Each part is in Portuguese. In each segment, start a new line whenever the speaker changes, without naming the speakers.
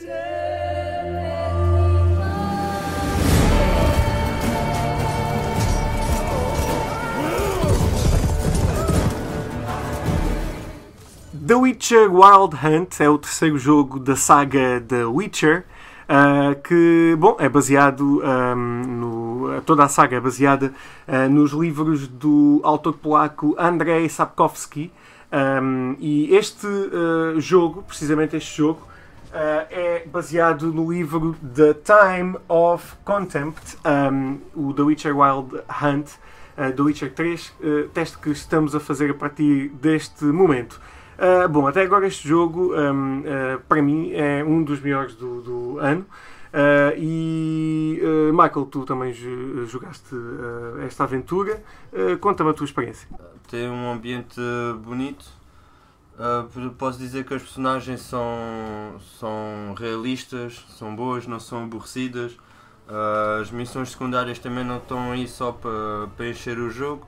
The Witcher Wild Hunt é o terceiro jogo da saga The Witcher, uh, que, bom, é baseado um, no... toda a saga é baseada uh, nos livros do autor polaco Andrzej Sapkowski, um, e este uh, jogo, precisamente este jogo, é baseado no livro The Time of Contempt, um, o The Witcher Wild Hunt, The Witcher 3, teste que estamos a fazer a partir deste momento. Uh, bom, até agora este jogo, um, uh, para mim, é um dos melhores do, do ano. Uh, e Michael, tu também jogaste esta aventura. Conta-me a tua experiência.
Tem um ambiente bonito. Posso dizer que as personagens são, são realistas, são boas, não são aborrecidas. as missões secundárias também não estão aí só para, para encher o jogo.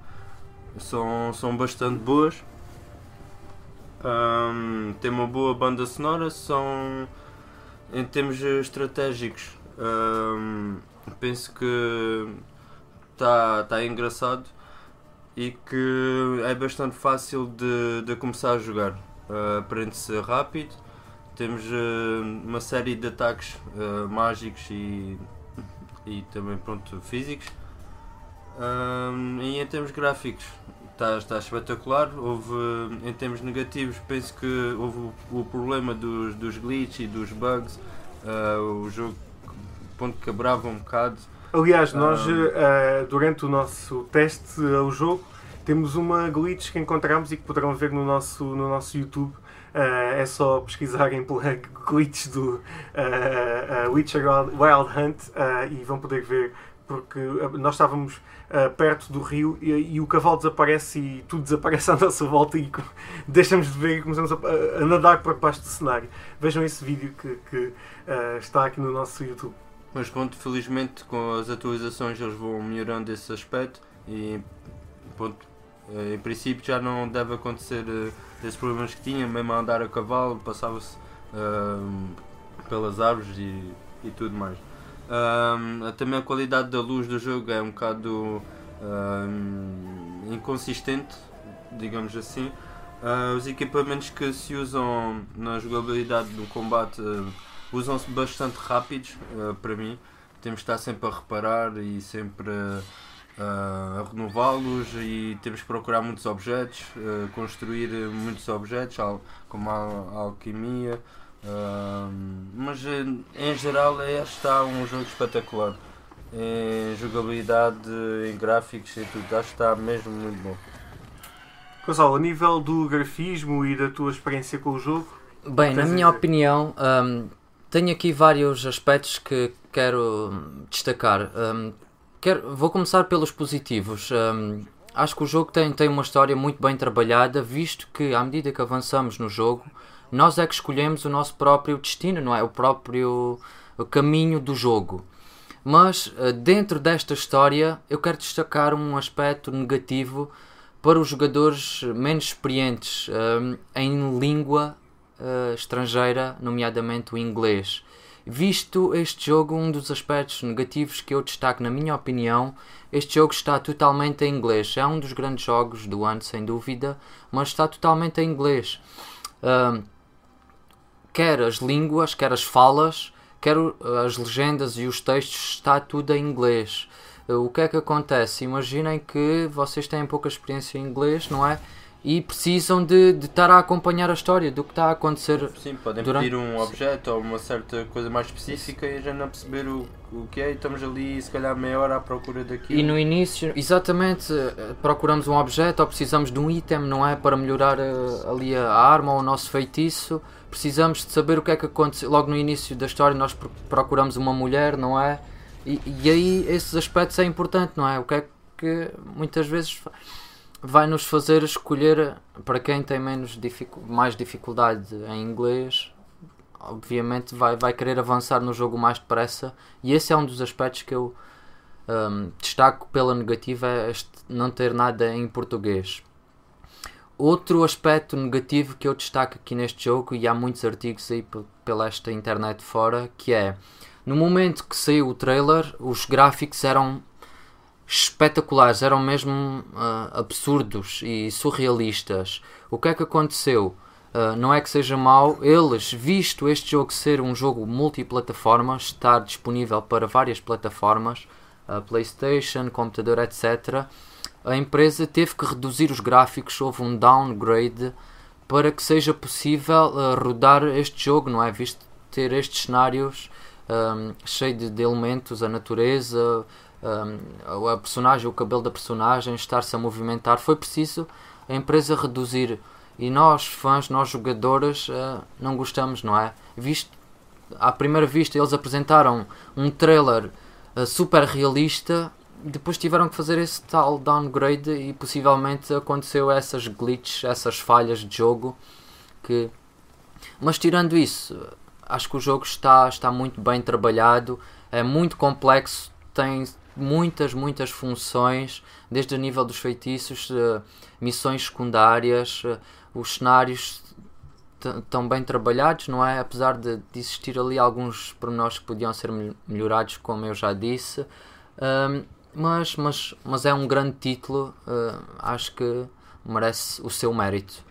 São, são bastante boas. Um, tem uma boa banda sonora, são em termos estratégicos um, penso que está tá engraçado e que é bastante fácil de, de começar a jogar. Uh, Aprende-se rápido, temos uh, uma série de ataques uh, mágicos e, e também pronto, físicos. E em termos gráficos, está, está espetacular. Houve, em termos negativos, penso que houve o, o problema dos, dos glitches e dos bugs. O jogo ponto quebrava um bocado.
Aliás, nós uh, durante o nosso teste ao jogo temos uma glitch que encontramos e que poderão ver no nosso, no nosso YouTube. Uh, é só pesquisarem pela glitch do uh, Witcher Wild Hunt e vão poder ver porque nós estávamos uh, perto do rio e, e, o cavalo desaparece e tudo desaparece à nossa volta e deixamos de ver e começamos a, a, nadar para baixo do cenário. Vejam esse vídeo que, que uh, está aqui no nosso YouTube.
Mas pronto, felizmente com as atualizações eles vão melhorando esse aspecto e pronto, eh, em princípio já não deve acontecer uh, esses problemas que tinha, mesmo a andar a cavalo, passava-se uh, pelas árvores e, e tudo mais. Um, também a qualidade da luz do jogo é um bocado um, inconsistente, digamos assim. Uh, os equipamentos que se usam na jogabilidade do combate uh, usam-se bastante rápidos uh, para mim. Temos de estar sempre a reparar e sempre a renová-los e temos que procurar muitos objetos, construir muitos objetos, como a, a alquimia mas em geral é, está um jogo espetacular. Em jogabilidade, em gráficos e tudo, acho que está mesmo muito bom.
Gonçalo, a nível do grafismo e da tua experiência com o jogo?
Bem, na minha dizer? opinião, um, tenho aqui vários aspectos que quero destacar. Um, quero, vou começar pelos positivos. Um, acho que o jogo tem, tem uma história muito bem trabalhada, visto que à medida que avançamos no jogo, nós é que escolhemos o nosso próprio destino, não é? O próprio caminho do jogo. Mas eh, dentro desta história eu quero destacar um aspecto negativo para os jogadores menos experientes um, em língua uh, estrangeira, nomeadamente o inglês. Visto este jogo, um dos aspectos negativos que eu destaco, na minha opinião, este jogo está totalmente em inglês. É um dos grandes jogos do ano, sem dúvida, mas está totalmente em inglês. Um, quer as línguas, quer as falas, quer as legendas e os textos, está tudo em inglês. O que é que acontece? Imaginem que vocês têm pouca experiência em inglês, não é? E precisam de, de estar a acompanhar a história do que está a acontecer.
Sim, podem durante... pedir um objeto ou uma certa coisa mais específica e a gente não perceber o, o que é e estamos ali se calhar meia hora à procura daquilo.
E no início, exatamente, procuramos um objeto ou precisamos de um item, não é? Para melhorar a, eh, ali a arma ou o nosso feitiço. Precisamos de saber o que é que aconteceu. Logo no início da história nós procuramos uma mulher, não é? E, e aí esses aspectos é importante, não é? O que é que muitas vezes vai nos fazer escolher para quem tem menos mais dificuldade em inglês obviamente vai, vai querer avançar no jogo mais depressa. E esse é um dos aspectos que eu um, destaco pela negativa é este não ter nada em português. Outro aspecto negativo que eu destaco aqui neste jogo, e há muitos artigos aí pela esta internet fora, que é no momento que saiu o trailer, os gráficos eram espetaculares, eram mesmo uh, absurdos e surrealistas. O que é que aconteceu? Uh, não é que seja mau, eles, visto este jogo ser um jogo multiplataforma, estar disponível para várias plataformas, uh, PlayStation, computador, etc., a empresa teve que reduzir os gráficos, houve um downgrade para que seja possível uh, rodar este jogo, não é? Visto ter estes cenários um, cheios de, de, elementos, a natureza, um, a personagem, o cabelo da personagem, estar-se a movimentar, foi preciso a empresa reduzir. E nós, fãs, nós jogadores, uh, não gostamos, não é? Visto, à primeira vista, eles apresentaram um trailer uh, super realista depois tiveram que fazer esse tal downgrade e possivelmente aconteceu essas glitches, essas falhas de jogo que mas tirando isso, acho que o jogo está, está muito bem trabalhado, é muito complexo, tem muitas, muitas funções, desde o nível dos feitiços, uh, missões secundárias, uh, os cenários estão bem trabalhados, não é? Apesar de, de, existir ali alguns pormenores que podiam ser melhorados, como eu já disse. Mas, mas, mas é um grande título, uh, acho que merece o seu mérito.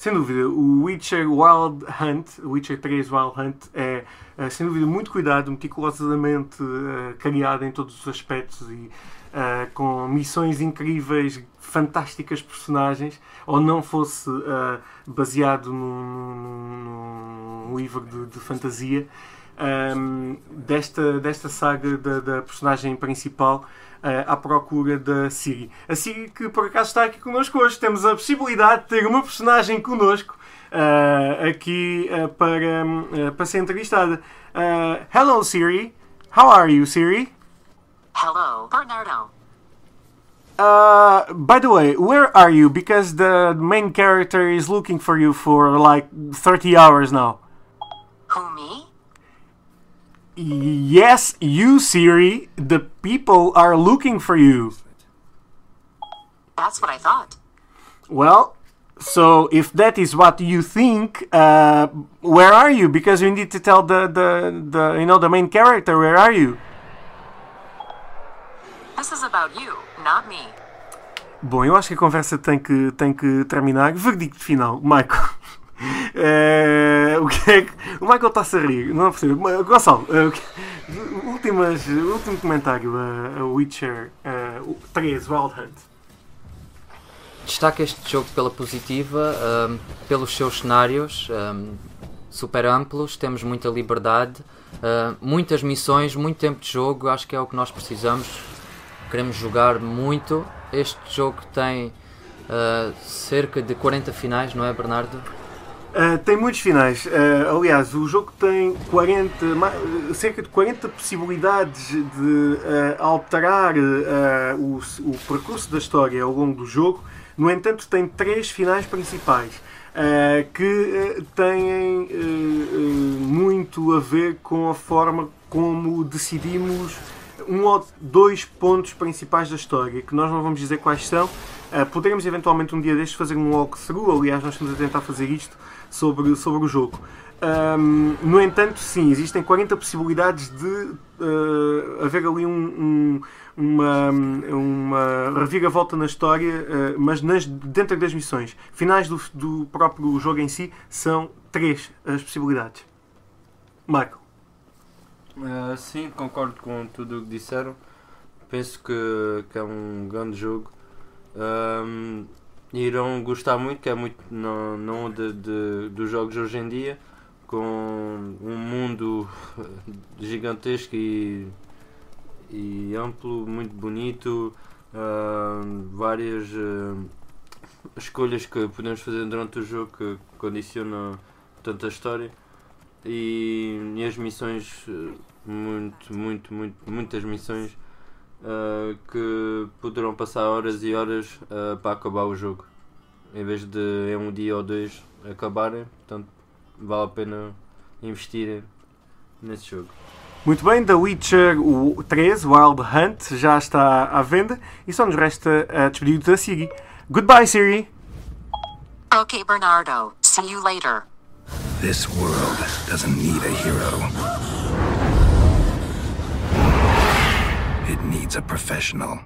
Sem dúvida, o Witcher Wild Hunt, Witcher 3 Wild Hunt, é, é sem dúvida muito cuidado, meticulosamente uh, criado em todos os aspectos e uh, com missões incríveis, fantásticas personagens, ou não fosse uh, baseado num, num livro de, de fantasia um, desta, desta saga da, da personagem principal uh, à procura da Siri. A Siri que por acaso está aqui connosco hoje. Temos a possibilidade de ter uma personagem connosco uh, aqui uh, para, para ser entrevistada. hello Siri, how are you Siri?
Hello, Bernardo.
Uh, by the way, where are you? Because the main character is looking for you for like 30 hours now. Yes, you, Siri. The people are looking for you.
That's what I thought.
Well, so if that is what you think, uh, where are you? Because you need to tell the, the, the you know the main character where are you.
This is about you, not me.
Bom, eu acho que a conversa tem que, tem que terminar. Verdicto final, Michael. É, o que é que. O Michael está-se a rir, não é possível. Gonçalo, uh, últimas, último comentário a, uh, Witcher uh, 3 Wild Hunt.
Destaca este jogo pela positiva, um, pelos seus cenários um, super amplos, temos muita liberdade, muitas missões, muito tempo de jogo, acho que é o que nós precisamos. Queremos jogar muito. Este jogo tem cerca de 40 finais, não é, Bernardo?
Uh, tem muitos finais. Uh, aliás, o jogo tem 40, cerca de 40 possibilidades de uh, alterar o, o, percurso da história ao longo do jogo. No entanto, tem três finais principais que têm muito a ver com a forma como decidimos um ou dois pontos principais da história, que nós não vamos dizer quais são. poderemos eventualmente um dia destes fazer um walkthrough, aliás, nós estamos a tentar fazer isto sobre, sobre o jogo. Um, no entanto, sim, existem 40 possibilidades de uh, haver ali um, um, uma, uma reviravolta na história, uh, mas nas, dentro das missões. Finais do, do próprio jogo em si são três as possibilidades. Michael.
Uh, sim, concordo com tudo o que disseram. Penso que, que é um grande jogo. Um, irão gostar muito, que é muito não, não de, de, dos jogos hoje em dia, com um mundo gigantesco e, e amplo, muito bonito, uh, várias uh, escolhas que podemos fazer durante o jogo que condicionam tanta história. E, e as missões muito, muito, muito, muitas missões uh, que poderão passar horas e horas uh, para acabar o jogo. Em vez de em um dia ou dois acabarem, portanto vale a pena investir nesse jogo.
Muito bem, The Witcher 3 Wild Hunt já está à venda e só nos resta a despedir da Siri. Goodbye, Siri!
Okay, Bernardo. See you later.
This world doesn't need a hero. Professional.